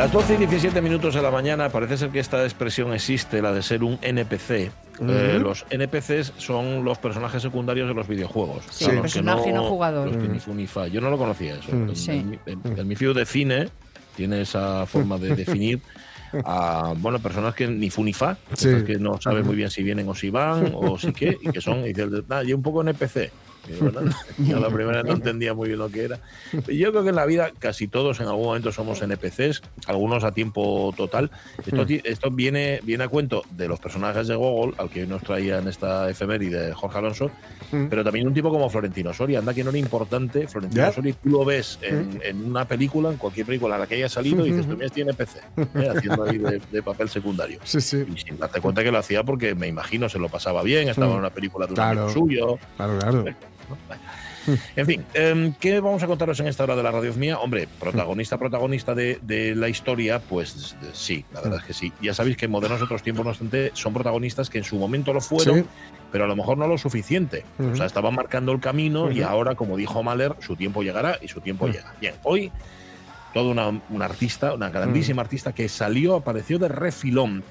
Las 12 y 17 minutos de la mañana, parece ser que esta expresión existe, la de ser un NPC. Eh, los NPCs son los personajes secundarios de los videojuegos. Sí, Claro, personaje que no jugador. los que ni fa. Yo no lo conocía eso. Mm. Sí. Mifio de cine tiene esa forma de definir a bueno personas que ni fu ni fa, Sí. que no saben muy bien si vienen o si van o si qué, y que son, y dice, "Ah, yo un poco NPC. Yo, "Bueno, yo a la primera no entendía muy bien lo que era. Yo creo que en la vida casi todos en algún momento somos NPCs, algunos a tiempo total. Esto, esto viene, viene a cuento de los personajes de Google, al que hoy nos traía en esta efeméride Jorge Alonso, pero también un tipo como Florentino Soria. Anda que no era importante. Florentino Ya. Soria, tú lo ves en, en una película, en cualquier película en la que haya salido, y dices, tú mira, este NPC, ¿eh? haciendo ahí de, de papel secundario. Sí, sí. Y sin darte cuenta que lo hacía porque me imagino se lo pasaba bien, estaba Mm. en una película de un Claro. amigo suyo. Claro, claro. En fin, em, ¿qué vamos a contaros en esta hora de la radio mía? Hombre, protagonista, protagonista de, de la historia, pues sí, la verdad es que sí. Ya sabéis que en modernos otros tiempos, no obstante, son protagonistas que en su momento lo fueron, Sí. pero a lo mejor no lo suficiente. O sea, estaban marcando el camino y ahora, como dijo Mahler, su tiempo llegará y su tiempo llega. Bien, hoy todo una, una artista, una grandísima artista que salió, apareció de refilón.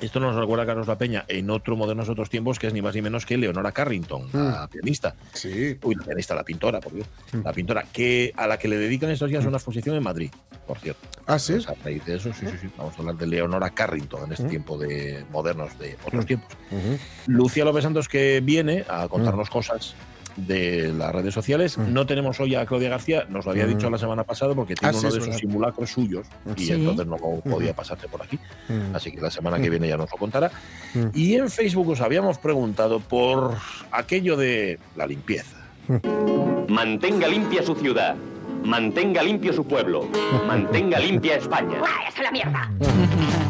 Esto nos recuerda a Carlos La Peña en otro modernos otros tiempos, que es ni más ni menos que Leonora Carrington, la pianista. Sí. Uy, la pianista, la pintora, por Dios. La pintora, que a la que le dedican estos días una exposición en Madrid, por cierto. Ah, sí. Pues a raíz de eso, sí, sí, sí. Vamos a hablar de Leonora Carrington en este tiempo de modernos de otros tiempos. Ujú. Lucia López Santos que viene a contarnos cosas de las redes sociales. No tenemos hoy a Claudia García, nos lo había Mm. dicho la semana pasada porque tiene Ah, uno de esos verdad. simulacros suyos y Sí. entonces no podía pasarse por aquí. Mm. Así que la semana que viene ya nos lo contará. Mm. Y en Facebook os habíamos preguntado por aquello de la limpieza. Mantenga limpia su ciudad. Mantenga limpio su pueblo. Mantenga limpia España. ¡Esa es la mierda!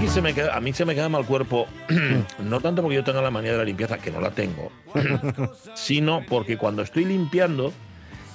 Que se me queda, a mí se me queda mal cuerpo, no tanto porque yo tenga la manía de la limpieza, que no la tengo, sino porque cuando estoy limpiando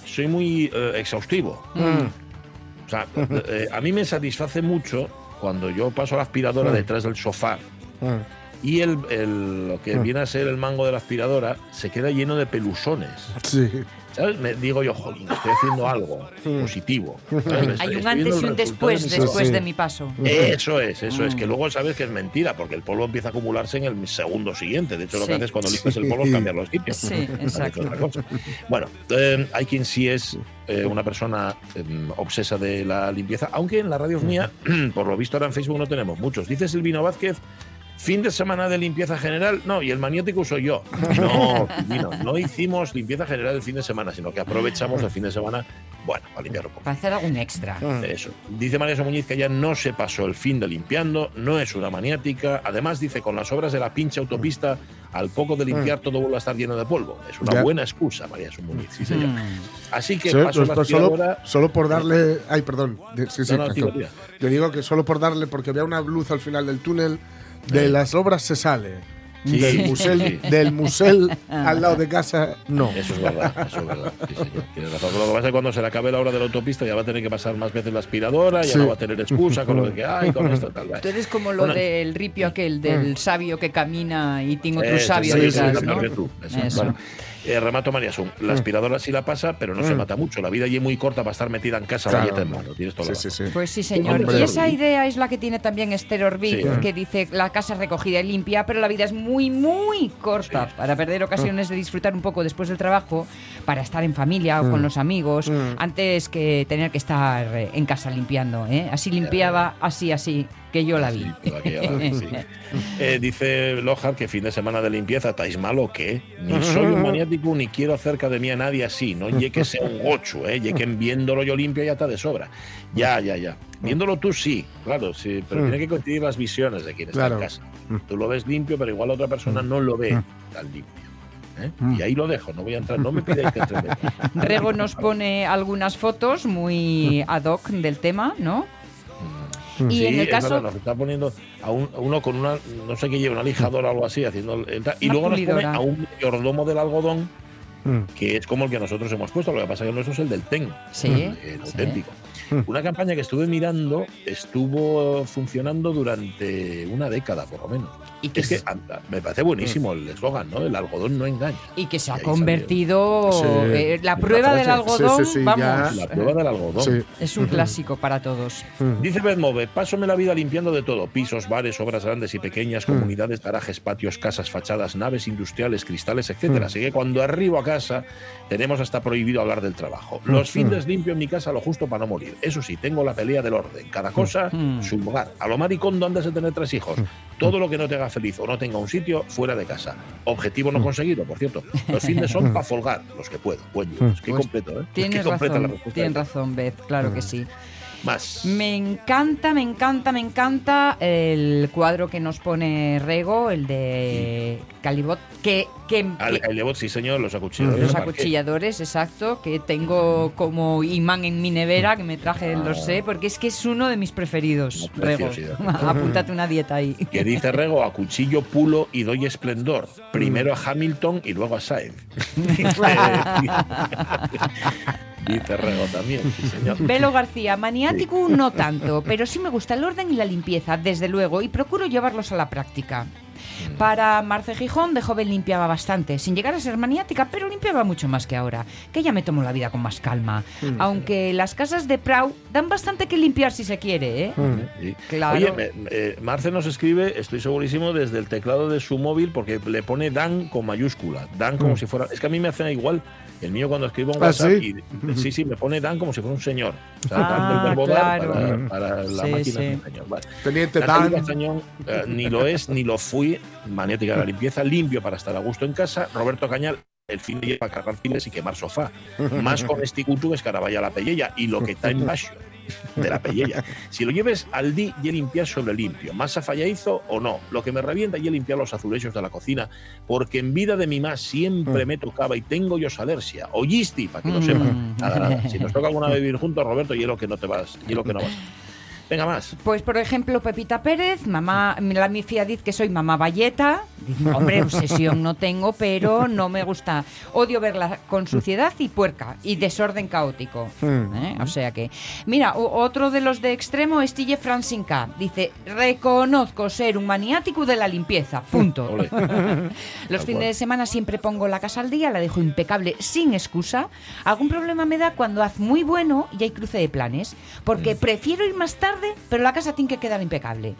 soy muy eh, exhaustivo. O sea, eh, a mí me satisface mucho cuando yo paso la aspiradora detrás del sofá Mm. Y el, el- lo que viene a ser el mango de la aspiradora se queda lleno de pelusones. Sí. ¿Sabes? Me digo yo, jolín, estoy haciendo algo positivo. ¿sabes? Hay un antes y un después de mi después sí. de mi paso. eso es, eso es, Mm. que luego sabes que es mentira, porque el polvo empieza a acumularse en el segundo siguiente. De hecho, lo Sí. que haces cuando limpias el polvo es cambiar los sitios. Sí, exacto. otra cosa. Bueno, eh, hay quien sí es eh, una persona eh, obsesa de la limpieza, aunque en la radio mía, por lo visto ahora en Facebook no tenemos muchos. Dice Silvino Vázquez, fin de semana de limpieza general, no, y el maniático soy yo. No, no hicimos limpieza general el fin de semana, sino que aprovechamos el fin de semana, bueno, para limpiar un poco. Para hacer algún extra. Eso. Dice María Muñiz que ya no se pasó el fin de limpiando, no es una maniática. Además, dice, con las obras de la pinche autopista, al poco de limpiar todo vuelve a estar lleno de polvo. Es una Ya. buena excusa, María Muñiz, sí, señor. Así que Sí, paso la pues solo, solo por darle. Ay, perdón. De- Sí, sí, No, no, tranquilo. tira, Yo digo que solo por darle, porque había una luz al final del túnel, de las obras se sale. Sí, del, musel, sí. del musel al lado de casa, no. Eso es verdad, eso es verdad. Sí, señor. Tienes razón. Lo que pasa es que cuando se le acabe la hora de la autopista ya va a tener que pasar más veces la aspiradora, ya Sí. no va a tener excusa con lo de que hay, con esto, tal. vez. Tú eres como lo Bueno, del ripio aquel, del sabio que camina y tiene otro Eso, sabio sí, detrás, sí, ¿no? tú, eso. Eso. Bueno, Eh, remato María Sun. La aspiradora sí la pasa, pero no se mata mucho. La vida allí es muy corta para estar metida en casa Claro. en mano. Tienes toda la Sí, sí, sí. Pues sí, señor. Hombre. Y esa idea es la que tiene también Esther Sí. que dice la casa es recogida y limpia, pero la vida es muy, muy corta para perder ocasiones de disfrutar un poco después del trabajo, para estar en familia o con los amigos, antes que tener que estar eh, en casa limpiando. ¿eh? Así limpiaba, así, así, que yo la vi. Sí, vez, sí. Eh, dice Lohar que fin de semana de limpieza, ¿estáis mal o qué? Ni soy un maniático ni quiero cerca de mí a nadie así, no ye que sea un gocho, ¿eh? Que viéndolo yo limpio ya está de sobra. Ya, ya, ya. Viéndolo tú sí, claro, sí, pero tiene que coincidir las visiones de quien está Claro. en casa. Tú lo ves limpio, pero igual la otra persona no lo ve tan limpio. ¿eh? Y ahí lo dejo, no voy a entrar, no me pidáis que entre. Rego nos pone algunas fotos muy ad hoc del tema, ¿no? Y Sí, en el es verdad, caso... nos está poniendo a, un- a uno con una, no sé qué lleva, una lijadora o algo así, haciendo el- y luego nos pone a un mayordomo del algodón, Mm. que es como el que nosotros hemos puesto, lo que pasa es que el nuestro es el del TEN, Sí, el sí. auténtico. Una campaña que estuve mirando estuvo funcionando durante una década, por lo menos. Y que Es que anda, me parece buenísimo el eslogan, ¿no? El algodón no engaña. Y que se ha convertido Sí. eh, la prueba del algodón, Sí, sí, sí, vamos. La prueba del algodón. Es un clásico para todos. Dice Bedmove, pásome la vida limpiando de todo, pisos, bares, obras grandes y pequeñas, comunidades, garajes, patios, casas, fachadas, naves industriales, cristales, etcétera. Así que cuando arribo a casa tenemos hasta prohibido hablar del trabajo. Los fines limpio en mi casa lo justo para no morir. Eso sí, tengo la pelea del orden. Cada cosa, Mm. su lugar. A lo maricondo andas de tener tres hijos. Todo lo que no te haga feliz o no tenga un sitio, fuera de casa. Objetivo no conseguido, por cierto. Los fines son para folgar, los que puedo. Buen Dios, qué Pues completo, ¿eh? Tienes la razón, respuesta. tienes razón, Beth, claro que sí. Más. Me encanta, me encanta, me encanta el cuadro que nos pone Rego, el de Calibot, que, que, Al que- Cailebot, sí señor, los acuchilladores. los acuchilladores, exacto, que tengo como imán en mi nevera, que me traje del sé, porque es que es uno de mis preferidos, Rego. Apúntate una dieta ahí. Que dice Rego, a cuchillo pulo y doy esplendor. Primero a Hamilton y luego a Sainz. Rego también, sí, señor. Velo García, maniático no tanto, pero sí me gusta el orden y la limpieza, desde luego, y procuro llevarlos a la práctica. Para Marce Gijón, de joven limpiaba bastante, sin llegar a ser maniática, pero limpiaba mucho más que ahora, que ya me tomo la vida con más calma. Aunque las casas de Prau dan bastante que limpiar si se quiere, ¿eh? Sí. Claro. Oye, me- eh, Marce nos escribe, estoy segurísimo, desde el teclado de su móvil, porque le pone Dan con mayúscula. Dan como si fuera. Es que a mí me hacen igual. El mío cuando escribo un ¿Ah, WhatsApp, sí? y- sí, sí, me pone Dan como si fuera un señor. O sea, Ah, del verbo dar claro. para, para la Sí, máquina sí. es un señor. Vale. Teniente Natalie Dan. Castañón, eh, ni lo es ni lo fui, maniática de la limpieza, limpio para estar a gusto en casa. Roberto Cañal, el fin de día para cargar files y quemar sofá. Más con esticutu que escaraballa la pellella y lo que está en baixo de la pellella. Si lo lleves al di y limpiar sobre limpio, masa fallaizo o no. Lo que me revienta y limpiar los azulejos de la cocina, porque en vida de mi más siempre me tocaba y tengo yo alergia. Oyisti, para que lo Mm. sepan. Nada, nada. Si nos toca alguna vez vivir juntos, Roberto, y es lo que no te vas, y es lo que no vas. Venga más. Pues, por ejemplo, Pepita Pérez, mamá, la mi fía dice que soy mamá valleta. Dice, hombre, obsesión no tengo, pero no me gusta. Odio verla con suciedad y puerca y desorden caótico. ¿eh? O sea que. Mira, otro de los de extremo es Tille Francinca. Dice, reconozco ser un maniático de la limpieza. Punto. Los Tal fines cual. de semana siempre pongo la casa al día, la dejo impecable sin excusa. Algún problema me da cuando haz muy bueno y hay cruce de planes, Mm. porque prefiero ir más tarde, pero la casa tiene que quedar impecable.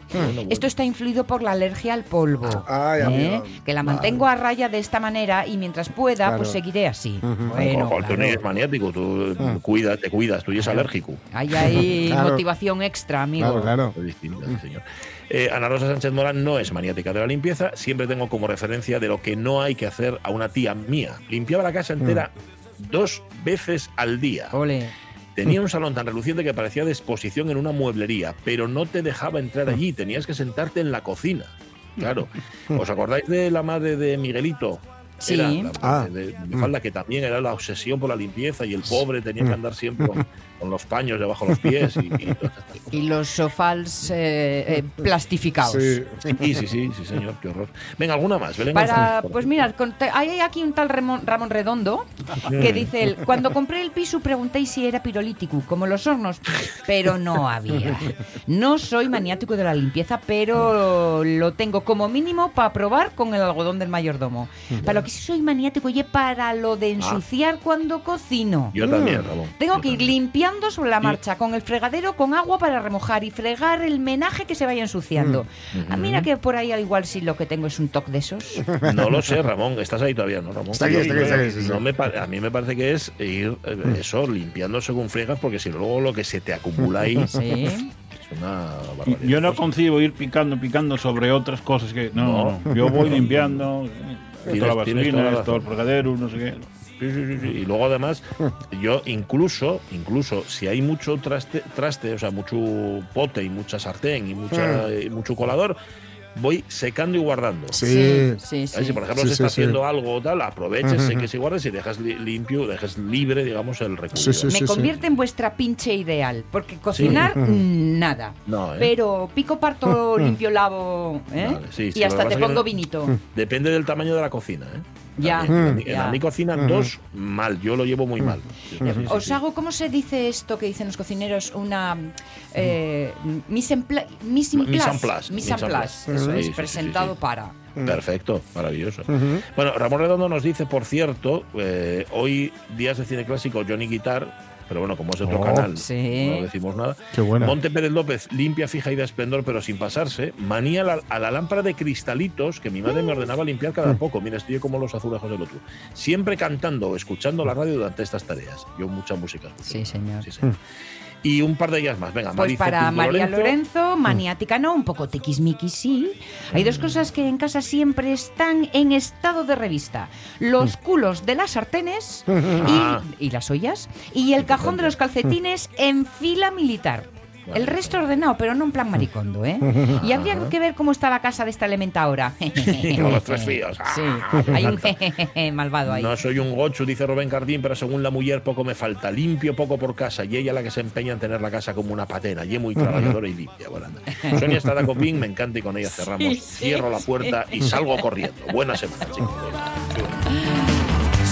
Esto está influido por la alergia al polvo, Ay, ¿eh? amigo. que la mantengo a raya de esta manera y mientras pueda, Claro. pues seguiré así. Bueno, Ojo, tú no claro. eres maniático, tú cuidas, te cuidas, tú eres alérgico. Hay ahí Claro. motivación extra, amigo. Claro, claro. Es señor. Eh, Ana Rosa Sánchez Morán no es maniática de la limpieza, siempre tengo como referencia de lo que no hay que hacer a una tía mía. Limpiaba la casa entera dos veces al día. Ole. Tenía un salón tan reluciente que parecía de exposición en una mueblería, pero no te dejaba entrar allí, tenías que sentarte en la cocina. Claro. ¿Os acordáis de la madre de Miguelito? Sí. Era la Ah. madre de, de falda, que también era la obsesión por la limpieza y el pobre tenía que andar siempre con, con los paños debajo de los pies y. Y los sofás eh, eh, plastificados. Sí. Sí, sí, sí, sí, señor, qué horror. Venga, alguna más. Belén Para, pues aquí. mira, con- te- hay aquí un tal Ramón, Ramón Redondo que dice él, cuando compré el piso pregunté si era pirolítico, como los hornos, pero no había. No soy maniático de la limpieza, pero lo tengo como mínimo para probar con el algodón del mayordomo. Para lo que sí soy maniático y para lo de ensuciar cuando cocino. Yo también, Ramón. Tengo Yo que ir también. limpiando sobre la marcha con el fregadero con agua para remojar y fregar el menaje que se vaya ensuciando. Ah, mira que por ahí al igual sí lo que tengo es un toque de esos. No lo sé, Ramón. Estás ahí todavía, ¿no, Ramón? Está aquí, está aquí, está aquí, sí, sí. no me pa- a mí me parece que es ir eh, eso, limpiando según friegas, porque si luego lo que se te acumula ahí Sí. es una barbaridad. Yo no concibo ir picando, picando sobre otras cosas que. No, No. no. Yo voy limpiando. Tienes- Toda la vaselina, todo el fregadero, no sé qué. Sí, sí, sí, sí. Y luego además, yo incluso, incluso si hay mucho traste, traste, o sea, mucho pote y mucha sartén y mucha, y mucho colador, voy secando y guardando. Sí. sí, sí. Si por ejemplo Sí, se está sí. haciendo algo o tal, aproveches, seques y guardes y dejas li- limpio, dejes libre, digamos, el recurso. Sí, sí, Me sí, sí. convierte en vuestra pinche ideal, porque cocinar, mm, nada. No, ¿eh? Pero pico, parto, limpio, lavo, ¿eh? Vale, sí, sí, y hasta que te que pongo vinito. Depende del tamaño de la cocina, ¿eh? Ya, También. En, mi- ya. en mi cocina dos, mal. Yo lo llevo muy mal. Sí, sí, sí, Os sí. hago, ¿cómo se dice esto que dicen los cocineros? Una eh, mise en en en place. Mise en en place. Eso es, presentado para. Perfecto, maravilloso. Bueno, Ramón Redondo nos dice, por cierto, eh, hoy días de cine clásico Johnny Guitar, pero bueno, como es otro Oh, canal, sí. no decimos nada. Qué buena. Monte Pérez López, limpia, fija y de esplendor, pero sin pasarse. Manía a la, a la lámpara de cristalitos que mi madre me ordenaba limpiar cada poco. Mira, estoy como los azulejos del otro. Siempre cantando o escuchando la radio durante estas tareas. Yo mucha música. escucho. Sí, señor. Sí, señor. Y un par de ellas más. Venga, Pues Marice para María Lorenzo. Lorenzo, maniática no, un poco tiquismiquis sí. Hay dos cosas que en casa siempre están en estado de revista. Los culos de las sartenes Ah. y, y las ollas y el cajón de los calcetines en fila militar. El resto ordenado, pero no en plan maricondo, ¿eh? Y habría que ver cómo está la casa de esta elementa ahora. Con los tres fíos. Ah, Sí, hay un jejeje malvado ahí. No soy un gochu, dice Rubén Cardín, pero según la mujer poco me falta. Limpio poco por casa y ella la que se empeña en tener la casa como una patena. Y es muy trabajadora y limpia. Bueno. Sonia está de copín, me encanta y con ella cerramos. Sí, sí, Cierro la puerta y salgo corriendo. Buena semana, chicos.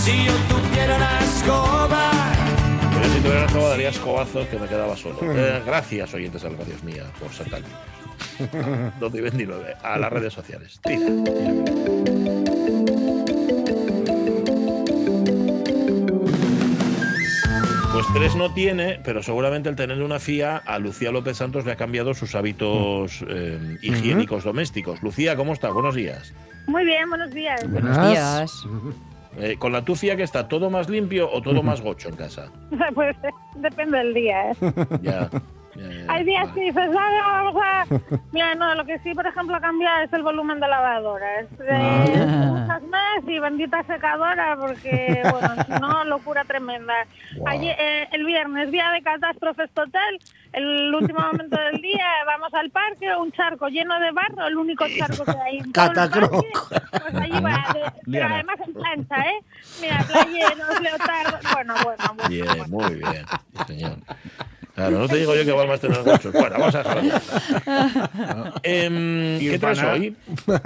Si yo tuviera una escoba, si tuviera todo daría escobazos que me quedaba solo. Eh, gracias, oyentes de Dios mía, por ser tan limpios. 12 y 29. A las redes sociales. Tira. Pues tres no tiene, pero seguramente el tener una FIA a Lucía López Santos le ha cambiado sus hábitos eh, higiénicos domésticos. Lucía, ¿cómo estás? Buenos días. Muy bien, buenos días. Buenos días. Eh, ¿Con la tu FIA que está todo más limpio o todo más gocho en casa? Pues depende del día. ¿eh? Ya. Hay días vale. que dices, "Vale, vamos a... Mira, no, lo que sí, por ejemplo, cambia es el volumen de lavadora. Es de Ah. usas más y bendita secadora porque, bueno, si no, locura tremenda. Ayer, eh, el viernes, día de catástrofes total, el último momento del día, vamos al parque, un charco lleno de barro, el único charco que hay Catacroc. Pues allí va, de- pero además en plancha, ¿eh? Mira, playeros, leotardos, bueno, bueno, bueno. Bien, bueno. muy bien, señor. Claro, no te digo yo que Balmas tener gochos. Bueno, vamos a dejarlo. Em, ¿Qué traes hoy?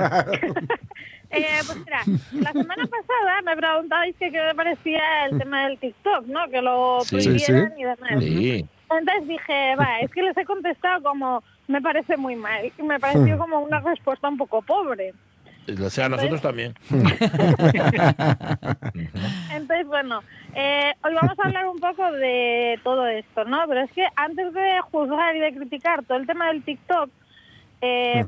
Eh, pues mira, la semana pasada me preguntabais que qué me parecía el tema del TikTok, ¿no? Que lo Sí. prohibieran Sí, sí. y demás. Sí. Entonces dije, va, es que les he contestado como me parece muy mal. Y me pareció como una respuesta un poco pobre. O sea, nosotros también. Entonces, bueno, eh, hoy vamos a hablar un poco de todo esto, ¿no? Pero es que antes de juzgar y de criticar todo el tema del TikTok, eh,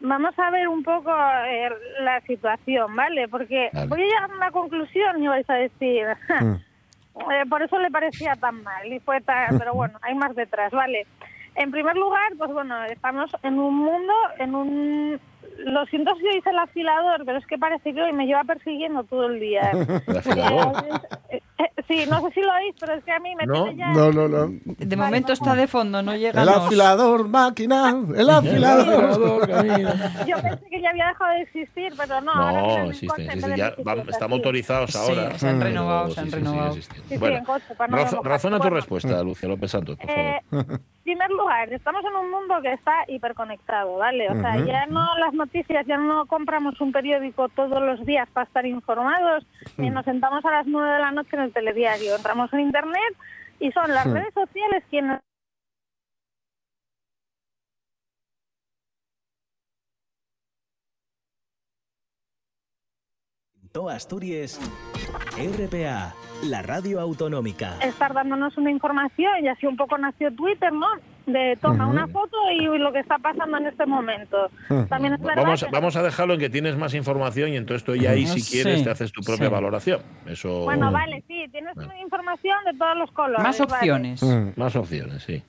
vamos a ver un poco eh, la situación, ¿vale? Porque voy a llegar a una conclusión y vais a decir, eh, por eso le parecía tan mal y fue tan, pero bueno, hay más detrás, ¿vale? En primer lugar, pues bueno, estamos en un mundo, en un... Lo siento si dice el afilador, pero es que parece que hoy me lleva persiguiendo todo el día. Eh, eh, Sí, no sé si lo oís, pero es que a mí me No, tiene ya... No, no, no. De momento está de fondo, no llega. El afilador, máquina, el afilador. Yo pensé que ya había dejado de existir, pero no. ahora No, en el existe, coche, en existe. vez de Ya sí. motorizados Sí, ahora. se han renovado, se han sí, sí, renovado. Bueno, razona tu respuesta, Lucia López Santos, por favor. En primer lugar, estamos en un mundo que está hiperconectado, ¿vale? O sea, ya no las noticias, ya no compramos un periódico todos los días para estar informados, ni nos sentamos a las nueve de la noche en el telediario. Entramos en Internet y son las redes sociales quienes Asturias, RPA, la radio autonómica. estar dándonos una información y así un poco nació Twitter, ¿no? De toma una foto y lo que está pasando en este momento. También es verdad Vamos, que- vamos a dejarlo en que tienes más información y entonces tú ya ahí, si Sí, quieres, te haces tu propia sí. valoración. Eso. Bueno, vale, sí, tienes información de todos los colores. Más vale. opciones. Más opciones, sí.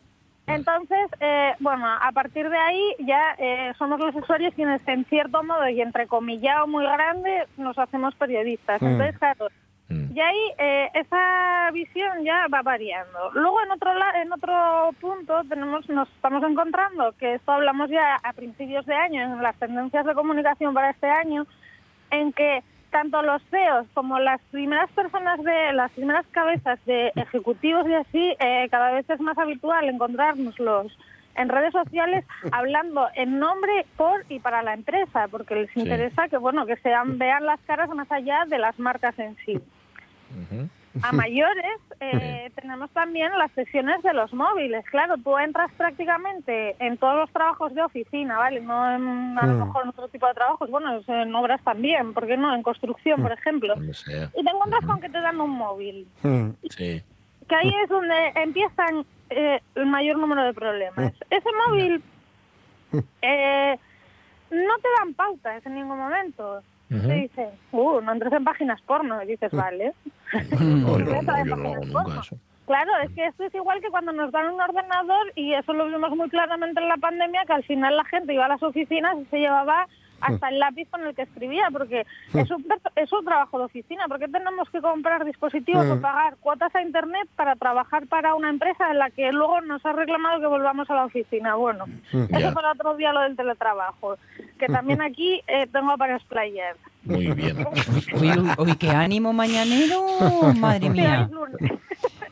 Entonces, eh, bueno, a partir de ahí ya eh, somos los usuarios quienes, en cierto modo y entrecomillado muy grande, nos hacemos periodistas. Entonces, claro, Mm. y ahí eh, esa visión ya va variando. Luego, en otro la- en otro punto, tenemos nos estamos encontrando que esto hablamos ya a principios de año en las tendencias de comunicación para este año, en que tanto los CEOs como las primeras personas de las primeras cabezas de ejecutivos y así eh, cada vez es más habitual encontrárnoslos en redes sociales hablando en nombre por y para la empresa porque les Sí. interesa que bueno que sean vean las caras más allá de las marcas en sí A mayores eh, tenemos también las sesiones de los móviles. Claro, tú entras prácticamente en todos los trabajos de oficina, ¿vale? No en, a lo mejor en otro tipo de trabajos, bueno, en obras también, ¿por qué no? En construcción, por ejemplo. Donde sea. Y te encuentras con que te dan un móvil. Mm. Sí. Que ahí es donde empiezan eh, el mayor número de problemas. Ese móvil eh, no te dan pautas en ningún momento. Ujú. Te dicen, uh, no entres en páginas porno. Y dices, vale. No, yo, Empieza no, de yo no hago páginas nunca porno. eso. Claro, es que esto es igual que cuando nos dan un ordenador y eso lo vimos muy claramente en la pandemia, que al final la gente iba a las oficinas y se llevaba hasta el lápiz con el que escribía, porque es un, es un trabajo de oficina. ¿Por qué tenemos que comprar dispositivos o pagar cuotas a Internet para trabajar para una empresa en la que luego nos ha reclamado que volvamos a la oficina? Bueno, Ya. eso para otro día lo del teletrabajo, que también aquí eh, tengo para explayar. Muy bien. Uy, uy, uy, qué ánimo mañanero, madre mía.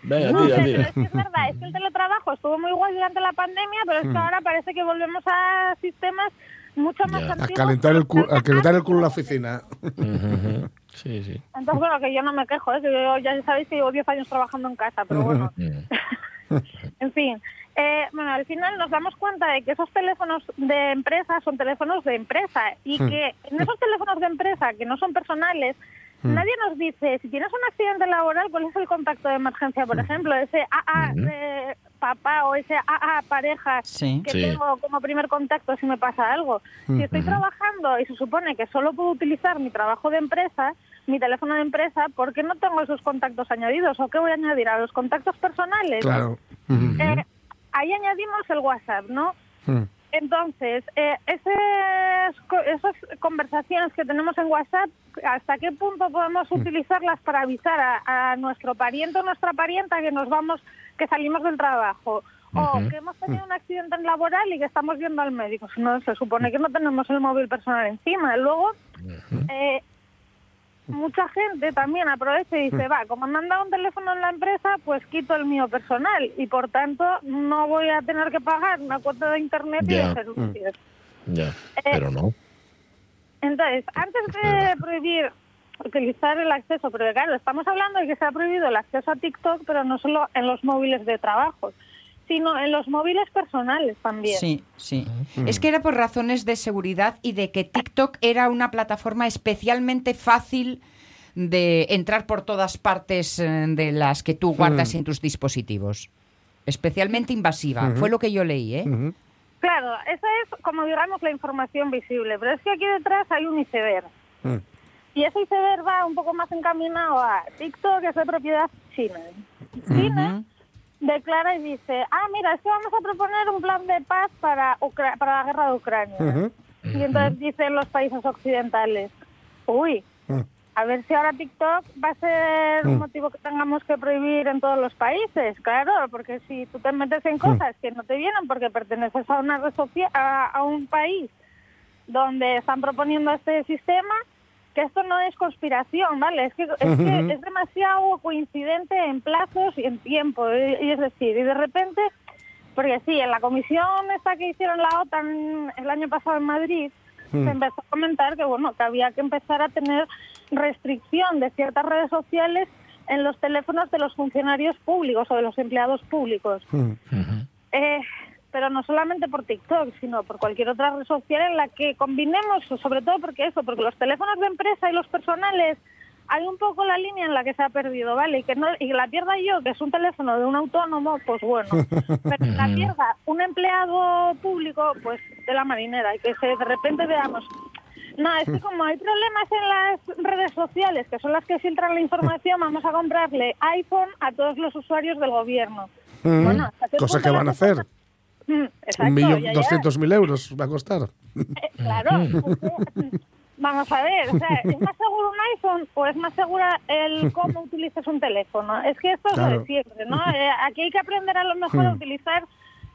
Venga, No, tira, pero tira. es que es verdad, es que el teletrabajo estuvo muy guay durante la pandemia, pero es que ahora parece que volvemos a sistemas mucho más Ya. A calentar el culo, a calentar el culo en la oficina. Sí, sí. Entonces, bueno, que yo no me quejo, ¿eh? que yo ya sabéis que llevo 10 años trabajando en casa, pero bueno, en fin. Eh, bueno, al final nos damos cuenta de que esos teléfonos de empresa son teléfonos de empresa y que en esos teléfonos de empresa que no son personales, nadie nos dice, si tienes un accidente laboral, ¿cuál es el contacto de emergencia, por ejemplo? Ese AA Ujú. de papá o ese AA pareja Sí. que Sí. tengo como primer contacto si me pasa algo. Si estoy trabajando y se supone que solo puedo utilizar mi trabajo de empresa, mi teléfono de empresa, ¿por qué no tengo esos contactos añadidos? ¿O qué voy a añadir? ¿A los contactos personales? Claro. Eh, ahí añadimos el WhatsApp, ¿no? Entonces, eh, esas, esas conversaciones que tenemos en WhatsApp, ¿hasta qué punto podemos utilizarlas para avisar a, a nuestro pariente o nuestra parienta que nos vamos, que salimos del trabajo? O que hemos tenido un accidente laboral y que estamos yendo al médico. Si no, se supone que no tenemos el móvil personal encima. Luego, eh, mucha gente también aprovecha y dice, va, como me han dado un teléfono en la empresa, pues quito el mío personal y por tanto no voy a tener que pagar una cuota de internet y de servicios. Ya. Pero no. Entonces, antes de prohibir utilizar el acceso, porque claro, estamos hablando de que se ha prohibido el acceso a TikTok, pero no solo en los móviles de trabajo, sino en los móviles personales también. Sí, sí. Es que era por razones de seguridad y de que TikTok era una plataforma especialmente fácil de entrar por todas partes eh, de las que tú guardas en tus dispositivos. Especialmente invasiva. Fue lo que yo leí, ¿eh? Claro, esa es como digamos la información visible, pero es que aquí detrás hay un iceberg. Mm. Y ese iceberg va un poco más encaminado a TikTok, que es de propiedad china. China declara y dice, ah, mira, es que vamos a proponer un plan de paz para, Ucra- para la guerra de Ucrania. Y entonces dicen los países occidentales, uy, Mm. a ver si ahora TikTok va a ser un Mm. motivo que tengamos que prohibir en todos los países, claro, porque si tú te metes en cosas que no te vienen porque perteneces a una red social, a, a un país donde están proponiendo este sistema, que esto no es conspiración, ¿vale? Es que es, que es demasiado coincidente en plazos y en tiempo, y, y es decir, y de repente, porque sí, en la comisión esta que hicieron la OTAN el año pasado en Madrid, Mm. se empezó a comentar que bueno que había que empezar a tener restricción de ciertas redes sociales en los teléfonos de los funcionarios públicos o de los empleados públicos. Mm. Eh, pero no solamente por TikTok, sino por cualquier otra red social en la que combinemos, sobre todo porque eso, porque los teléfonos de empresa y los personales, hay un poco la línea en la que se ha perdido, ¿vale? Y que no y que la pierda yo, que es un teléfono de un autónomo, pues bueno. Pero la pierda un empleado público, pues de la marinera. Y que se, de repente veamos, no, es que como hay problemas en las redes sociales, que son las que filtran la información, vamos a comprarle iPhone a todos los usuarios del gobierno. Mm. Bueno, ¿hasta qué Cosa que van a hacer. exacto, Un millón doscientos mil euros va a costar. Eh, Claro. Vamos a ver, o sea, ¿es más seguro un iPhone o es más segura el cómo utilizas un teléfono? Es que esto es lo Claro. de siempre, ¿no? Eh, aquí hay que aprender a lo mejor a Hmm. utilizar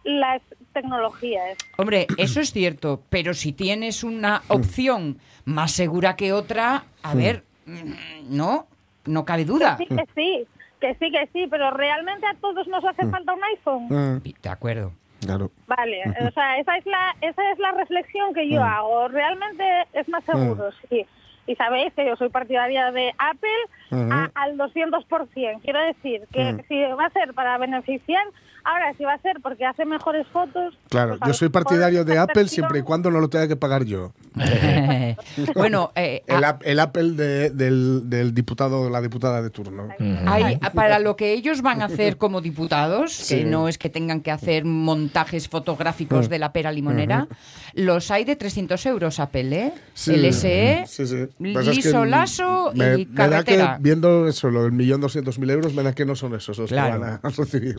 las tecnologías. Hombre, eso es cierto, pero si tienes una opción más segura que otra, a ver, mm, no, no cabe duda. Sí, que sí, que sí, que sí, pero ¿realmente a todos nos hace falta un iPhone? De acuerdo. Claro. Vale, o sea, esa es la, esa es la reflexión que yo Mm. hago. Realmente es más seguro, sí. Y sabéis que yo soy partidaria de Apple Ujú. a- al 200%. Quiero decir que Mm. si va a ser para beneficiar, ahora si va a ser porque hace mejores fotos... Claro, pues yo soy partidario de Apple siempre y cuando no lo tenga que pagar yo. bueno, eh, El, a- ap- el Apple de- del, del diputado o la diputada de turno. hay- para lo que ellos van a hacer como diputados, Sí. que no es que tengan que hacer montajes fotográficos de la pera limonera, los hay de 300 euros Apple, ¿eh? Sí, El SE, sí, es que liso, lazo me- y me da que carretera. viendo eso, lo del millón doscientos mil euros, me da que no son esos los Claro. que van a recibir.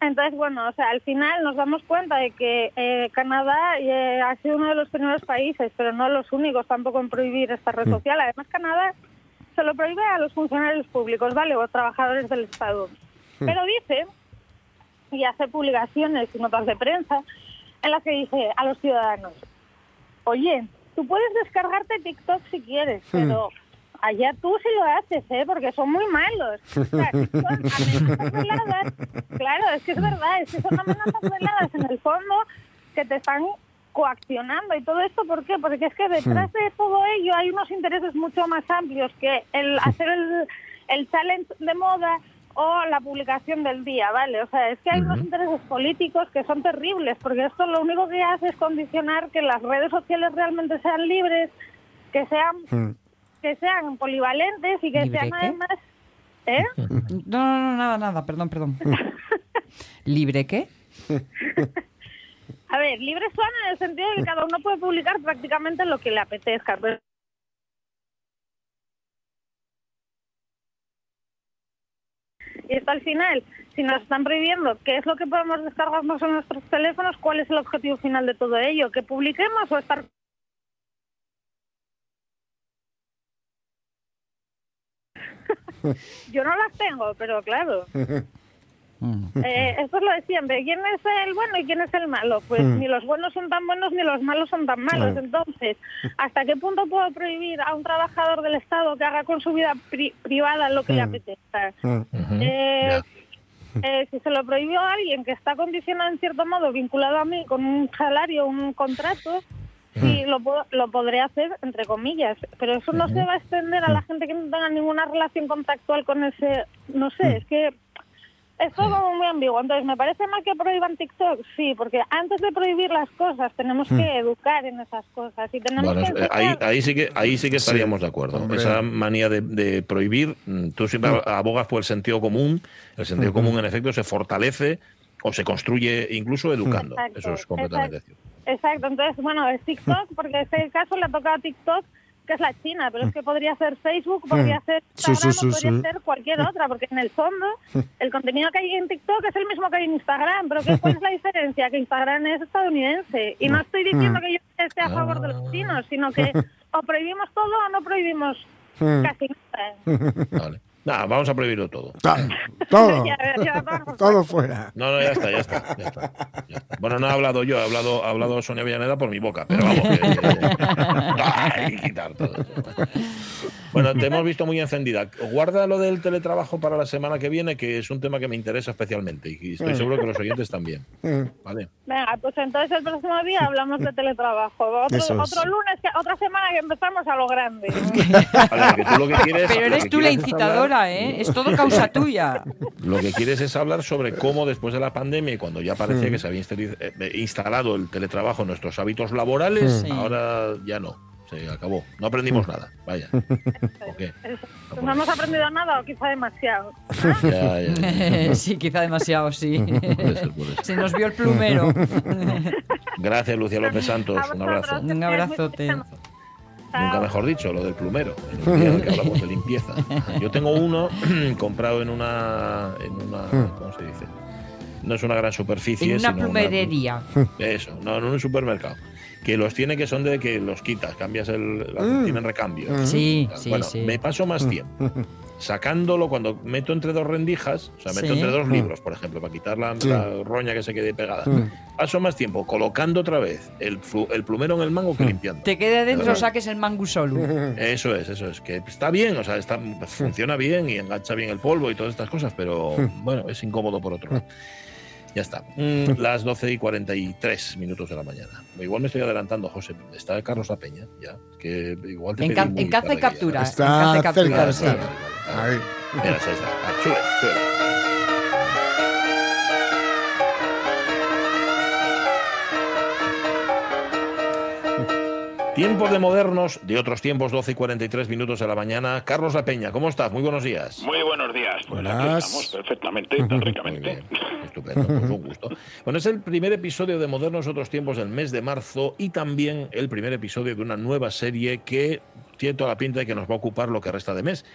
Entonces, bueno, o sea, al final nos damos cuenta de que eh, Canadá eh, ha sido uno de los primeros países, pero no los únicos tampoco en prohibir esta red Mm. social. Además, Canadá se lo prohíbe a los funcionarios públicos, ¿vale? O trabajadores del Estado. Mm. Pero dice, y hace publicaciones y notas de prensa, en las que dice a los ciudadanos, oye, tú puedes descargarte TikTok si quieres, pero allá tú sí lo haces, ¿eh? Porque son muy malos. O sea, son amenazas veladas. Claro, es que es verdad, es que son amenazas veladas en el fondo que te están coaccionando y todo esto, ¿por qué? Porque es que detrás de todo ello hay unos intereses mucho más amplios que el hacer el, el challenge de moda o la publicación del día, ¿vale? O sea, es que hay unos intereses políticos que son terribles, porque esto lo único que hace es condicionar que las redes sociales realmente sean libres, que sean Mm. que sean polivalentes y que ¿Libre sean qué? además... ¿Eh? No, no, no, nada, nada, perdón, perdón. ¿Libre qué? A ver, libres son en el sentido de que cada uno puede publicar prácticamente lo que le apetezca, pero Y esto al final, si nos están prohibiendo qué es lo que podemos descargarnos en nuestros teléfonos, ¿cuál es el objetivo final de todo ello? ¿Que publiquemos o estar Yo no las tengo, pero claro. Eh, esto es lo de siempre. ¿Quién es el bueno y quién es el malo? Pues Mm. ni los buenos son tan buenos ni los malos son tan malos. Claro. Entonces, ¿hasta qué punto puedo prohibir a un trabajador del Estado que haga con su vida pri- privada lo que le Mm. apetezca? Mm. Eh, eh, si se lo prohibió a alguien que está condicionado en cierto modo, vinculado a mí con un salario, un contrato, sí lo, puedo- lo podré hacer, entre comillas. Pero eso no se va a extender a la gente que no tenga ninguna relación contractual con ese... No sé, es que es todo como muy ambiguo. Entonces, ¿me parece mal que prohíban TikTok? Sí, porque antes de prohibir las cosas tenemos que educar en esas cosas y tenemos Bueno, que eh, ahí, ahí sí que ahí sí que estaríamos de acuerdo. hombre. Esa manía de, de prohibir, mm, tú siempre abogas por el sentido común. El sentido común, en efecto, se fortalece o se construye incluso educando. Exacto, Eso es completamente exacto. cierto. Exacto, entonces, bueno, es TikTok, porque en este caso le ha tocado a TikTok, que es la China, pero es que podría ser Facebook, podría ser Sí, sí, Instagram, sí, podría ser cualquier otra, porque en el fondo el contenido que hay en TikTok es el mismo que hay en Instagram, pero ¿qué, ¿cuál es la diferencia? Que Instagram es estadounidense. Y no estoy diciendo que yo esté a favor de los chinos, sino que o prohibimos todo o no prohibimos Mm. casi nada. Vale. Nada, vamos a prohibirlo todo. Todo. Todo fuera. No, no, ya está, ya está, ya está, ya está. Bueno, no he hablado yo, he hablado, ha hablado Sonia Villaneda por mi boca, pero vamos, que, hay que quitar todo. Bueno, te hemos visto muy encendida. Guarda lo del teletrabajo para la semana que viene, que es un tema que me interesa especialmente y estoy seguro que los oyentes también. Mm. Vale. Venga, pues entonces el próximo día hablamos de teletrabajo. Otro, Eso es. otro lunes, que- otra semana que empezamos a lo grande. Vale, que tú lo que quieres, Pero lo eres que tú la hablar- incitadora, ¿eh? Es todo causa tuya. Lo que quieres es hablar sobre cómo después de la pandemia y cuando ya parecía Mm. que se había eh, instalado el teletrabajo en nuestros hábitos laborales, Sí. ahora ya no. Se acabó. No aprendimos nada. Vaya. ¿O qué? No hemos aprendido nada o quizá demasiado. Ya, ya, ya. sí, quizá demasiado, sí. Puede ser, puede ser. Se nos vio el plumero. Gracias, Lucía López Santos. A Un abrazo. Un abrazote. Nunca mejor dicho, lo del plumero. En el día en el que hablamos de limpieza. Yo tengo uno comprado en una, en una. ¿Cómo se dice? No es una gran superficie. En una sino plumerería. Eso, no, en un supermercado. Que los tiene que son de que los quitas, cambias el. la- Tienen recambio. Sí, sí, bueno, sí. me paso más tiempo sacándolo cuando meto entre dos rendijas, o sea, meto Sí. entre dos libros, por ejemplo, para quitar la, Sí. la roña que se quede pegada. Mm. Paso más tiempo colocando otra vez el, el plumero en el mango que limpiando. Te quede dentro, saques el mango solo. Eso es, eso es. Que está bien, o sea, está, funciona bien y engancha bien el polvo y todas estas cosas, pero bueno, es incómodo por otro lado. Ya está. Mm, las 12 y 43 minutos de la mañana. Igual me estoy adelantando, José. Está Carlos La Peña, ya. Que igual te En, ca- en caza y que ya- captura. en Está caza y captura, cerca de sí. Ahí. Mira, ahí está. Ah, sube, sube. Tiempos de modernos, de otros tiempos, 12 y 43 minutos de la mañana. Carlos La Peña, ¿cómo estás? Muy buenos días. Muy buenos días. Pues aquí Buenas. estamos perfectamente, tan ricamente. estupendo, pues un gusto. Bueno, es el primer episodio de Modernos Otros Tiempos del mes de marzo y también el primer episodio de una nueva serie que tiene toda la pinta de que nos va a ocupar lo que resta de mes.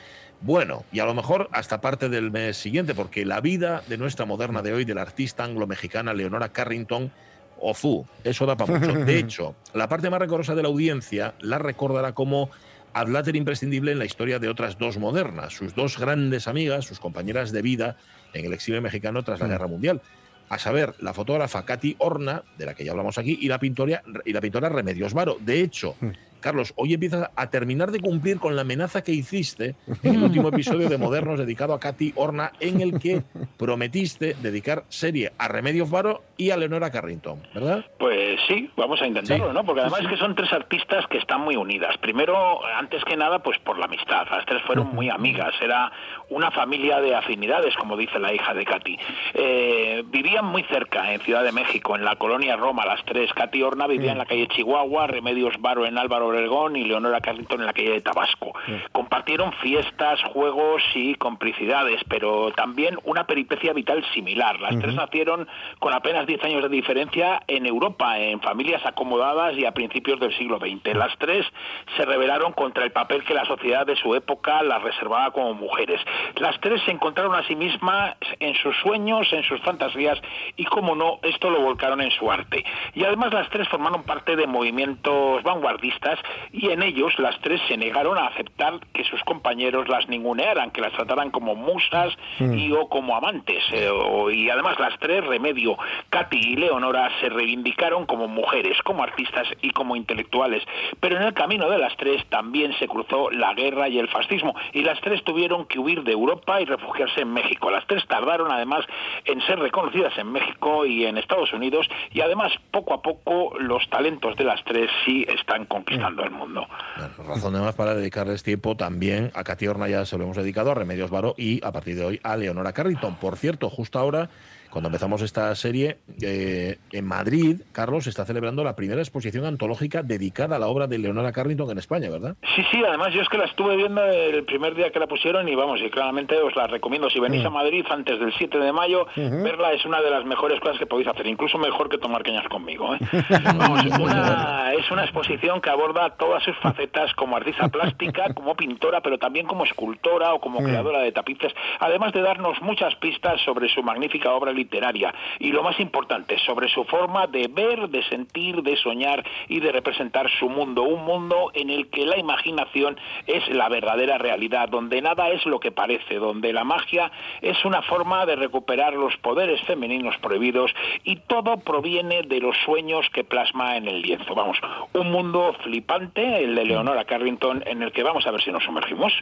Bueno, y a lo mejor hasta parte del mes siguiente, porque la vida de nuestra moderna de hoy, de la artista anglo-mexicana Leonora Carrington, Ozu, eso da para mucho. De hecho, la parte más recorrosa de la audiencia la recordará como adláter imprescindible en la historia de otras dos modernas, sus dos grandes amigas, sus compañeras de vida en el exilio mexicano tras la Guerra Mundial. A saber, la fotógrafa Katy Horna, de la que ya hablamos aquí, y la pintora, y la pintora Remedios Varo. De hecho, Carlos, hoy empiezas a terminar de cumplir con la amenaza que hiciste en el último episodio de Modernos dedicado a Katy Horna, en el que prometiste dedicar serie a Remedios Varo y a Leonora Carrington, ¿verdad? Pues sí, vamos a intentarlo, Sí. ¿no? Porque además es que son tres artistas que están muy unidas. Primero, antes que nada, pues por la amistad. Las tres fueron muy amigas. Era una familia de afinidades, como dice la hija de Katy. Eh, vivían muy cerca, en Ciudad de México, en la colonia Roma, las tres. Katy Horna vivía en la calle Chihuahua, Remedios Varo en Álvaro Obregón y Leonora Carrington en la calle de Tabasco. Compartieron fiestas, juegos y complicidades, pero también una peripecia vital similar. Las tres nacieron con apenas 10 años de diferencia en Europa, en familias acomodadas y a principios del siglo XX. Las tres se rebelaron contra el papel que la sociedad de su época las reservaba como mujeres. Las tres se encontraron a sí mismas en sus sueños, en sus fantasías y, como no, esto lo volcaron en su arte. Y además las tres formaron parte de movimientos vanguardistas y en ellos las tres se negaron a aceptar que sus compañeros las ningunearan, que las trataran como musas y o como amantes. eh, o- y además las tres, Remedio, Katy y Leonora, se reivindicaron como mujeres, como artistas y como intelectuales. Pero en el camino de las tres también se cruzó la guerra y el fascismo y las tres tuvieron que huir de Europa y refugiarse en México. Las tres tardaron además en ser reconocidas en México y en Estados Unidos y además poco a poco los talentos de las tres sí están conquistando el mundo. Bueno, razón de más para dedicarles tiempo también a Katy Horna, ya se lo hemos dedicado, a Remedios Varo y a partir de hoy a Leonora Carrington. Por cierto, justo ahora, cuando empezamos esta serie, eh, en Madrid, Carlos se está celebrando la primera exposición antológica dedicada a la obra de Leonora Carrington en España, ¿verdad? Sí, sí, además yo es que la estuve viendo el primer día que la pusieron y vamos, y claramente os la recomiendo. Si venís a Madrid antes del 7 de mayo, verla es una de las mejores cosas que podéis hacer, incluso mejor que tomar cañas conmigo. ¿eh? Vamos, una- es una exposición que aborda todas sus facetas como artista plástica, como pintora, pero también como escultora o como creadora de tapices, además de darnos muchas pistas sobre su magnífica obra literaria literaria y lo más importante, sobre su forma de ver, de sentir, de soñar y de representar su mundo, un mundo en el que la imaginación es la verdadera realidad, donde nada es lo que parece, donde la magia es una forma de recuperar los poderes femeninos prohibidos y todo proviene de los sueños que plasma en el lienzo. Vamos, un mundo flipante, el de Leonora Carrington, en el que vamos a ver si nos sumergimos.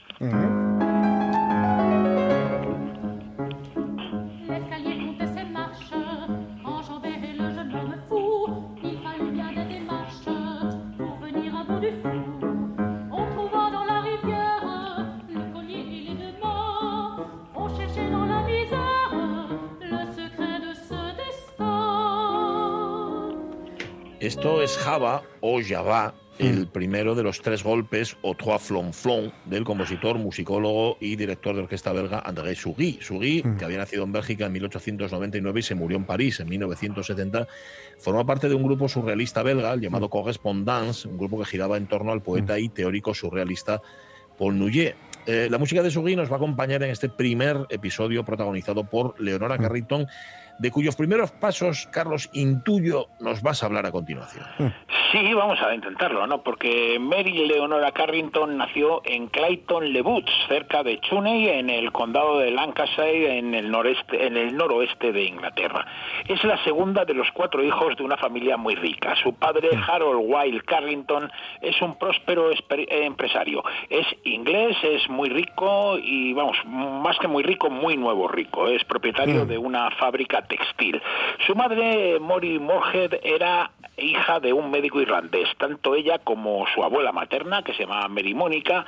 Esto es Java o Java, el primero de los tres golpes o trois flonflon del compositor, musicólogo y director de orquesta belga André Sugy. Sugy, que había nacido en Bélgica en 1899 y se murió en París en 1970, formó parte de un grupo surrealista belga llamado Correspondance, un grupo que giraba en torno al poeta y teórico surrealista Paul Nouillet. Eh, la música de Sugy nos va a acompañar en este primer episodio protagonizado por Leonora Carrington, de cuyos primeros pasos, Carlos, intuyo, nos vas a hablar a continuación. Sí, vamos a intentarlo, ¿no? Porque Mary Leonora Carrington nació en Clayton-le-Boots, cerca de Chuney, en el condado de Lancashire, en el noreste, en el noroeste de Inglaterra. Es la segunda de los cuatro hijos de una familia muy rica. Su padre, Harold Wilde Carrington, es un próspero empresario. Es inglés, es muy rico y, vamos, más que muy rico, muy nuevo rico. Es propietario de una fábrica textil. Su madre, Mori Morhead, era hija de un médico irlandés, tanto ella como su abuela materna, que se llamaba Mary Mónica,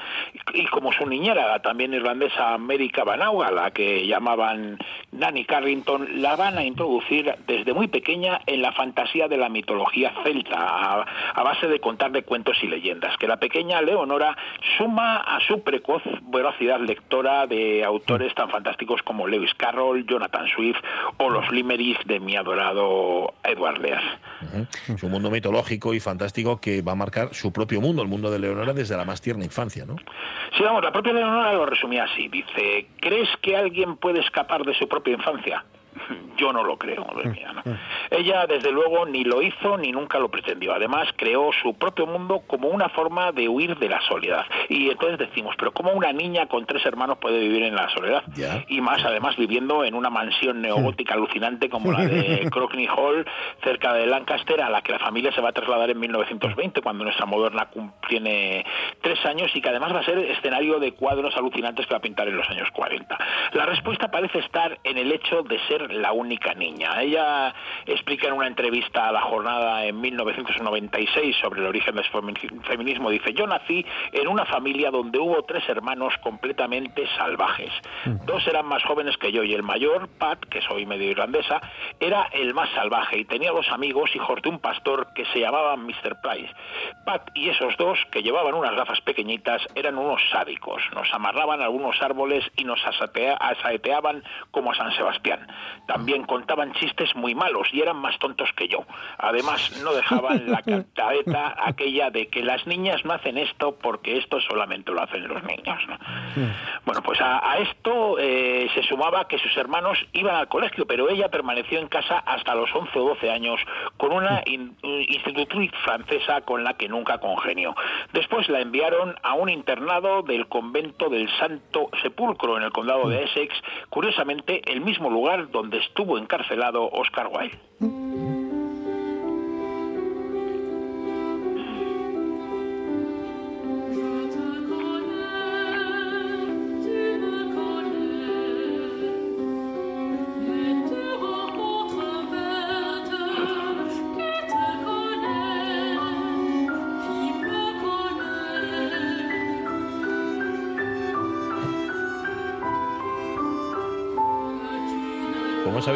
y como su niñera, también irlandesa Mary Cavanagh, a la que llamaban Nanny Carrington, la van a introducir desde muy pequeña en la fantasía de la mitología celta, a, a base de contarle cuentos y leyendas, que la pequeña Leonora suma a su precoz velocidad lectora de autores tan fantásticos como Lewis Carroll, Jonathan Swift o los limericks de mi adorado Edward Lear. Ujú. Es un mundo mitológico y fantástico que va a marcar su propio mundo, el mundo de Leonora, desde la más tierna infancia, ¿no? Sí, vamos, la propia Leonora lo resumía así. Dice, ¿crees que alguien puede escapar de su propia infancia? Yo no lo creo, madre mía, ¿no? Ella, desde luego, ni lo hizo ni nunca lo pretendió. Además, creó su propio mundo como una forma de huir de la soledad. Y entonces decimos, ¿pero cómo una niña con tres hermanos puede vivir en la soledad? Y más, además, viviendo en una mansión neogótica alucinante como la de Crockney Hall, cerca de Lancaster, a la que la familia se va a trasladar en 1920, cuando nuestra moderna tiene tres años y que además va a ser escenario de cuadros alucinantes que va a pintar en los años 40. La respuesta parece estar en el hecho de ser la única niña. Ella explica en una entrevista a la jornada en 1996 sobre el origen del femi- feminismo, dice, yo nací en una familia donde hubo tres hermanos completamente salvajes. Dos eran más jóvenes que yo y el mayor, Pat, que soy medio irlandesa, era el más salvaje y tenía dos amigos, hijos de un pastor que se llamaban Mr. Price. Pat y esos dos, que llevaban unas gafas pequeñitas, eran unos sádicos. Nos amarraban a algunos árboles y nos asaeteaban como a San Sebastián. También contaban chistes muy malos y eran más tontos que yo. Además, no dejaban la cantareta aquella de que las niñas no hacen esto porque esto solamente lo hacen los niños. ¿no? Bueno, pues a, a esto eh, se sumaba que sus hermanos iban al colegio, pero ella permaneció en casa hasta los 11 o 12 años con una in- institutriz francesa con la que nunca congenió. Después la enviaron a un internado del convento del Santo Sepulcro en el condado de Essex, curiosamente el mismo lugar donde estuvo encarcelado Oscar Wilde.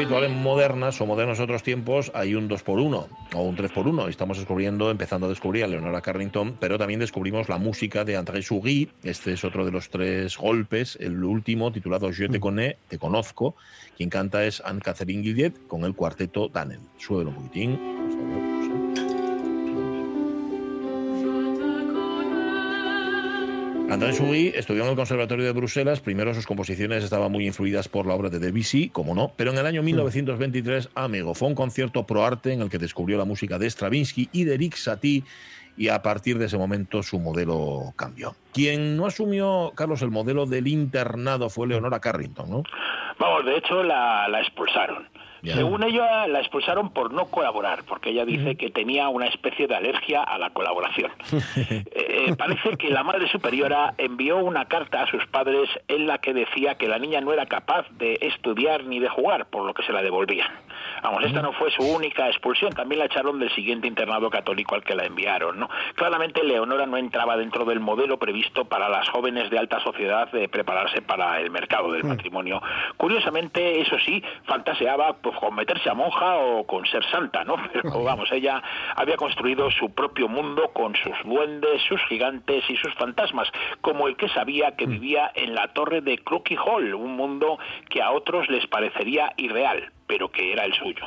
Como es habitual en modernas o modernos otros tiempos, hay un 2 por 1 o un 3 por 1 Estamos descubriendo, empezando a descubrir a Leonora Carrington, pero también descubrimos la música de André Sugy. Este es otro de los tres golpes, el último, titulado Je te connais, te conozco. Quien canta es Anne-Catherine Gilliet con el cuarteto Daniel. Suelo un poquitín, por favor. Andrés Sugui estudió en el Conservatorio de Bruselas. Primero sus composiciones estaban muy influidas por la obra de Debussy, como no, pero en el año 1923, amigo, fue un concierto pro arte en el que descubrió la música de Stravinsky y de Eric Satie y a partir de ese momento su modelo cambió. Quien no asumió, Carlos, el modelo del internado fue Leonora Carrington, ¿no? Vamos, de hecho la, la expulsaron. Según ella, la expulsaron por no colaborar, porque ella dice que tenía una especie de alergia a la colaboración. Eh, parece que la madre superiora envió una carta a sus padres en la que decía que la niña no era capaz de estudiar ni de jugar, por lo que se la devolvían. Vamos, esta no fue su única expulsión, también la echaron del siguiente internado católico al que la enviaron. ¿no? Claramente Leonora no entraba dentro del modelo previsto para las jóvenes de alta sociedad de prepararse para el mercado del matrimonio. Curiosamente, eso sí, fantaseaba pues, con meterse a monja o con ser santa, ¿no? Pero vamos, ella había construido su propio mundo con sus duendes, sus gigantes y sus fantasmas, como el que sabía que vivía en la torre de Crookie Hall, un mundo que a otros les parecería irreal, pero que era el suyo.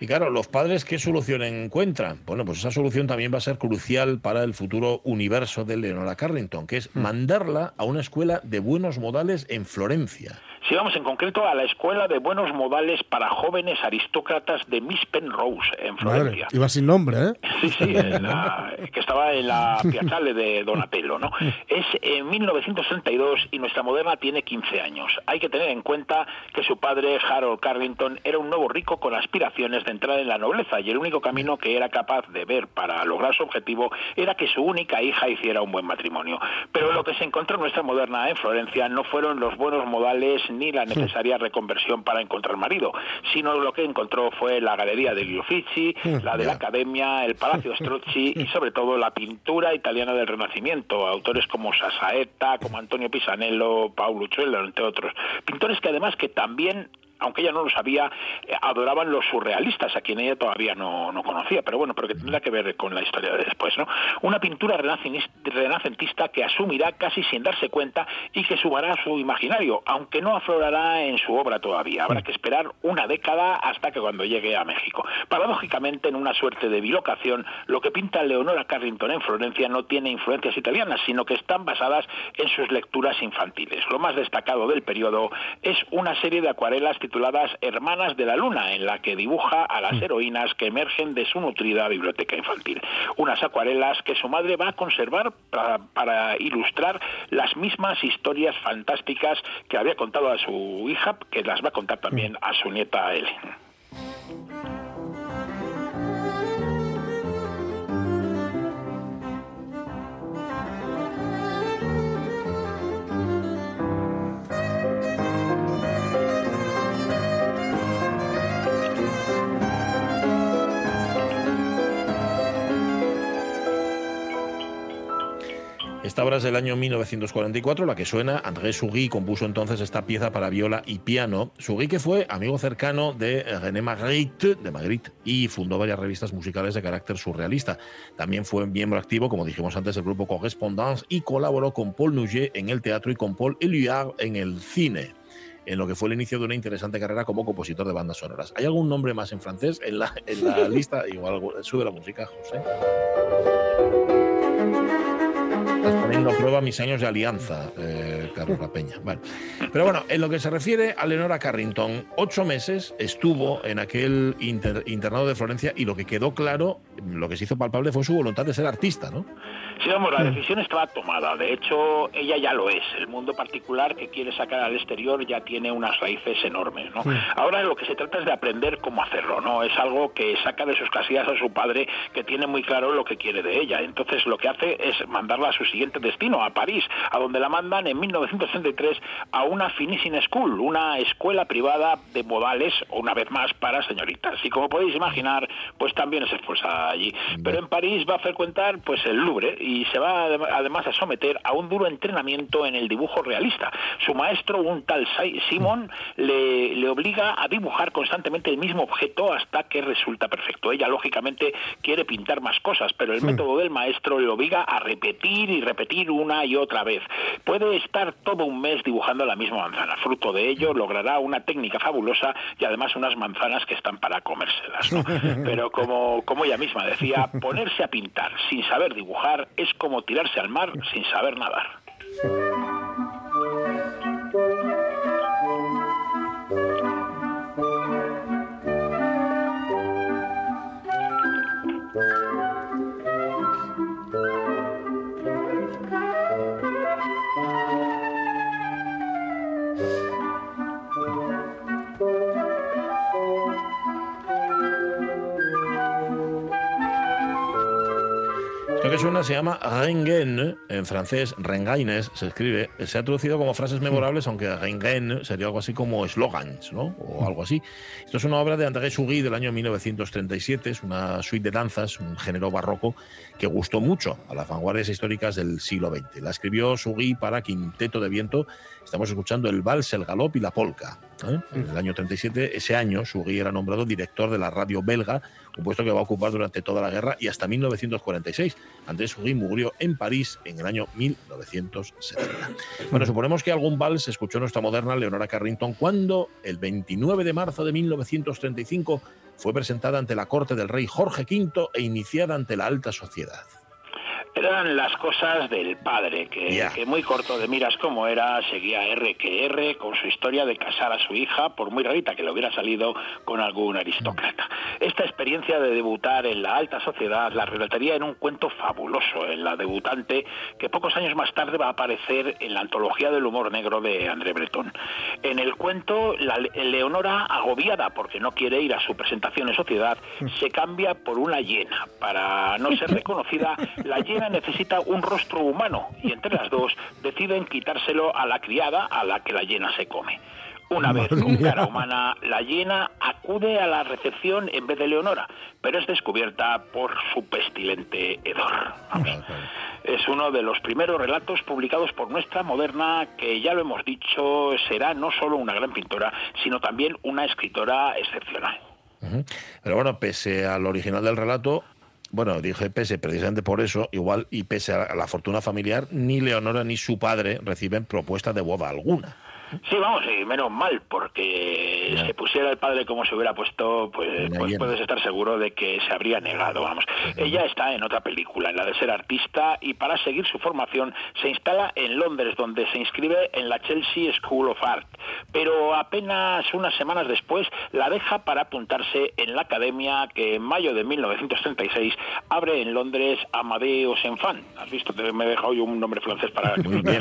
Y claro, los padres, ¿qué solución encuentran? Bueno, pues esa solución también va a ser crucial para el futuro universo de Leonora Carrington, que es mandarla a una escuela de buenos modales en Florencia. Si vamos en concreto a la Escuela de Buenos Modales para Jóvenes Aristócratas de Miss Penrose, en Madre, Florencia. iba sin nombre, ¿eh? Sí, sí, en la- que estaba en la Piazzale de Donatello, ¿no? Es en 1962 y nuestra moderna tiene 15 años. Hay que tener en cuenta que su padre, Harold Carrington, era un nuevo rico con aspiraciones de entrar en la nobleza y el único camino que era capaz de ver para lograr su objetivo era que su única hija hiciera un buen matrimonio. Pero lo que se encontró nuestra moderna en Florencia no fueron los buenos modales ni la necesaria reconversión para encontrar marido, sino lo que encontró fue la galería de Uffizi, la de la Academia, el Palacio Strozzi y sobre todo la pintura italiana del Renacimiento, autores como Sasaeta, como Antonio Pisanello, Paulo Uccello, entre otros. Pintores que además que también aunque ella no lo sabía, eh, adoraban los surrealistas, a quien ella todavía no, no conocía, pero bueno, pero que tendrá que ver con la historia de después, ¿no? Una pintura renacentista que asumirá casi sin darse cuenta y que sumará a su imaginario, aunque no aflorará en su obra todavía. Habrá que esperar una década hasta que cuando llegue a México. Paradójicamente, en una suerte de bilocación, lo que pinta Leonora Carrington en Florencia no tiene influencias italianas, sino que están basadas en sus lecturas infantiles. Lo más destacado del periodo es una serie de acuarelas tituladas Hermanas de la Luna, en la que dibuja a las heroínas que emergen de su nutrida biblioteca infantil. Unas acuarelas que su madre va a conservar para, para ilustrar las mismas historias fantásticas que había contado a su hija, que las va a contar también a su nieta Ellen. Esta obra es del año 1944, la que suena. André Sugui compuso entonces esta pieza para viola y piano. Sugui que fue amigo cercano de René Magritte, de Magritte y fundó varias revistas musicales de carácter surrealista. También fue miembro activo, como dijimos antes, del grupo Correspondance y colaboró con Paul Nouget en el teatro y con Paul Éluard en el cine en lo que fue el inicio de una interesante carrera como compositor de bandas sonoras. ¿Hay algún nombre más en francés en la, en la lista? Igual sube la música, José. Estás poniendo a prueba mis años de alianza, eh, Carlos La Peña. Bueno. Pero bueno, en lo que se refiere a Leonora Carrington, ocho meses estuvo en aquel inter- internado de Florencia y lo que quedó claro, lo que se hizo palpable fue su voluntad de ser artista, ¿no? Sí, vamos, la decisión estaba tomada. De hecho, ella ya lo es. El mundo particular que quiere sacar al exterior ya tiene unas raíces enormes, ¿no? Ahora lo que se trata es de aprender cómo hacerlo, ¿no? Es algo que saca de sus casillas a su padre, que tiene muy claro lo que quiere de ella. Entonces, lo que hace es mandarla a su siguiente destino, a París, a donde la mandan en 1963 a una Finishing School, una escuela privada de modales, una vez más, para señoritas. Y como podéis imaginar, pues también es expulsada allí. Pero en París va a frecuentar pues el Louvre y se va adem- además a someter a un duro entrenamiento en el dibujo realista. Su maestro, un tal Simon, le, le obliga a dibujar constantemente el mismo objeto hasta que resulta perfecto. Ella, lógicamente, quiere pintar más cosas, pero el método del maestro le obliga a repetir y repetir una y otra vez. Puede estar todo un mes dibujando la misma manzana. Fruto de ello, logrará una técnica fabulosa y además unas manzanas que están para comérselas. ¿no? Pero como, como ella misma decía, ponerse a pintar sin saber dibujar es como tirarse al mar sin saber nadar. que suena se llama Rengen, en francés Rengaines se escribe, se ha traducido como frases memorables, aunque Rengen sería algo así como slogans, ¿no? O algo así. Esto es una obra de André Sugui del año 1937, es una suite de danzas, un género barroco que gustó mucho a las vanguardias históricas del siglo XX. La escribió Sugui para Quinteto de Viento, estamos escuchando el vals, el galop y la polka. ¿Eh? En el año 37, ese año, Sugui era nombrado director de la radio belga, un puesto que va a ocupar durante toda la guerra y hasta 1946. Andrés Sugui murió en París en el año 1970. Bueno, suponemos que algún vals escuchó nuestra moderna Leonora Carrington cuando, el 29 de marzo de 1935, fue presentada ante la corte del rey Jorge V e iniciada ante la alta sociedad. Eran las cosas del padre, que, muy corto de miras como era, seguía R que R con su historia de casar a su hija, por muy rarita que le hubiera salido con algún aristócrata. Esta experiencia de debutar en la alta sociedad la relataría en un cuento fabuloso, en la debutante, que pocos años más tarde va a aparecer en la antología del humor negro de André Breton. En el cuento, la Le- Leonora, agobiada porque no quiere ir a su presentación en sociedad, se cambia por una hiena. Para no ser reconocida, la hiena necesita un rostro humano y entre las dos deciden quitárselo a la criada a la que la hiena se come. Una vez con cara humana, la hiena acude a la recepción en vez de Leonora, pero es descubierta por su pestilente hedor. Vamos. Es uno de los primeros relatos publicados por nuestra moderna, que ya lo hemos dicho, será no solo una gran pintora, sino también una escritora excepcional. Pero bueno, pese al original del relato, bueno, dije pese precisamente por eso, igual y pese a la fortuna familiar, ni Leonora ni su padre reciben propuesta de boda alguna. Sí, vamos, y menos mal, porque si pusiera el padre como se hubiera puesto, pues, pues puedes estar seguro de que se habría negado, vamos. Ella está en otra película, en la de ser artista, y para seguir su formación se instala en Londres, donde se inscribe en la Chelsea School of Art. Pero apenas unas semanas después la deja para apuntarse en la academia que en mayo de 1936 abre en Londres Amadeus Enfant. ¿Has visto? Me he dejado yo un nombre francés para que me.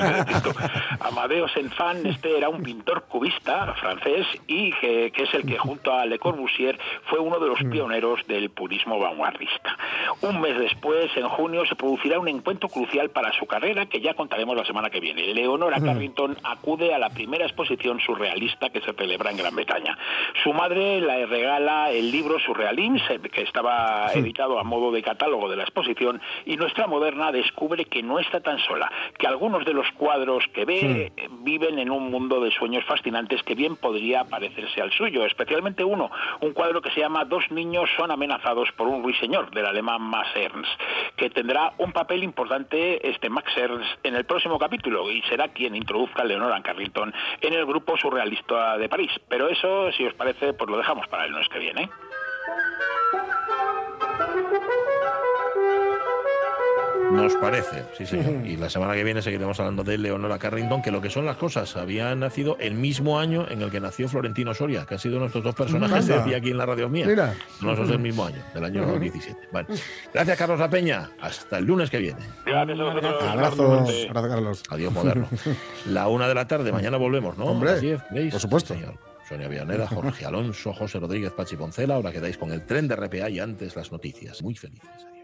Amadeus Enfant, este era un pintor cubista francés y que, que es el que junto a Le Corbusier fue uno de los pioneros del purismo vanguardista. Un mes después, en junio, se producirá un encuentro crucial para su carrera que ya contaremos la semana que viene. Leonora Carrington acude a la primera exposición surrealista que se celebra en Gran Bretaña. Su madre le regala el libro Surrealism, que estaba editado a modo de catálogo de la exposición, y nuestra moderna descubre que no está tan sola, que algunos de los cuadros que ve viven en un mundo de sueños fascinantes que bien podría parecerse al suyo, especialmente uno, un cuadro que se llama Dos niños son amenazados por un ruiseñor, del alemán Max Ernst, que tendrá un papel importante este Max Ernst en el próximo capítulo y será quien introduzca a Leonora Carrington en el grupo surrealista de París. Pero eso, si os parece, pues lo dejamos para el lunes que viene. Nos parece, sí, señor. Y la semana que viene seguiremos hablando de Leonora Carrington, que lo que son las cosas, había nacido el mismo año en el que nació Florentino Soria, que ha sido nuestros dos personajes Anda. de día aquí en la radio mía. Mira. Los dos del mismo año, del año 17. Bueno, gracias, Carlos La Peña. Hasta el lunes que viene. Gracias a. Abrazos. Gracias, Carlos. Adiós, moderno. La una de la tarde, mañana volvemos, ¿no? Hombre, A las 10, ¿veis? por supuesto. Sí, señor. Sonia Villaneda, Jorge Alonso, José Rodríguez, Pachi Poncela. Ahora quedáis con el tren de RPA y antes las noticias. Muy felices.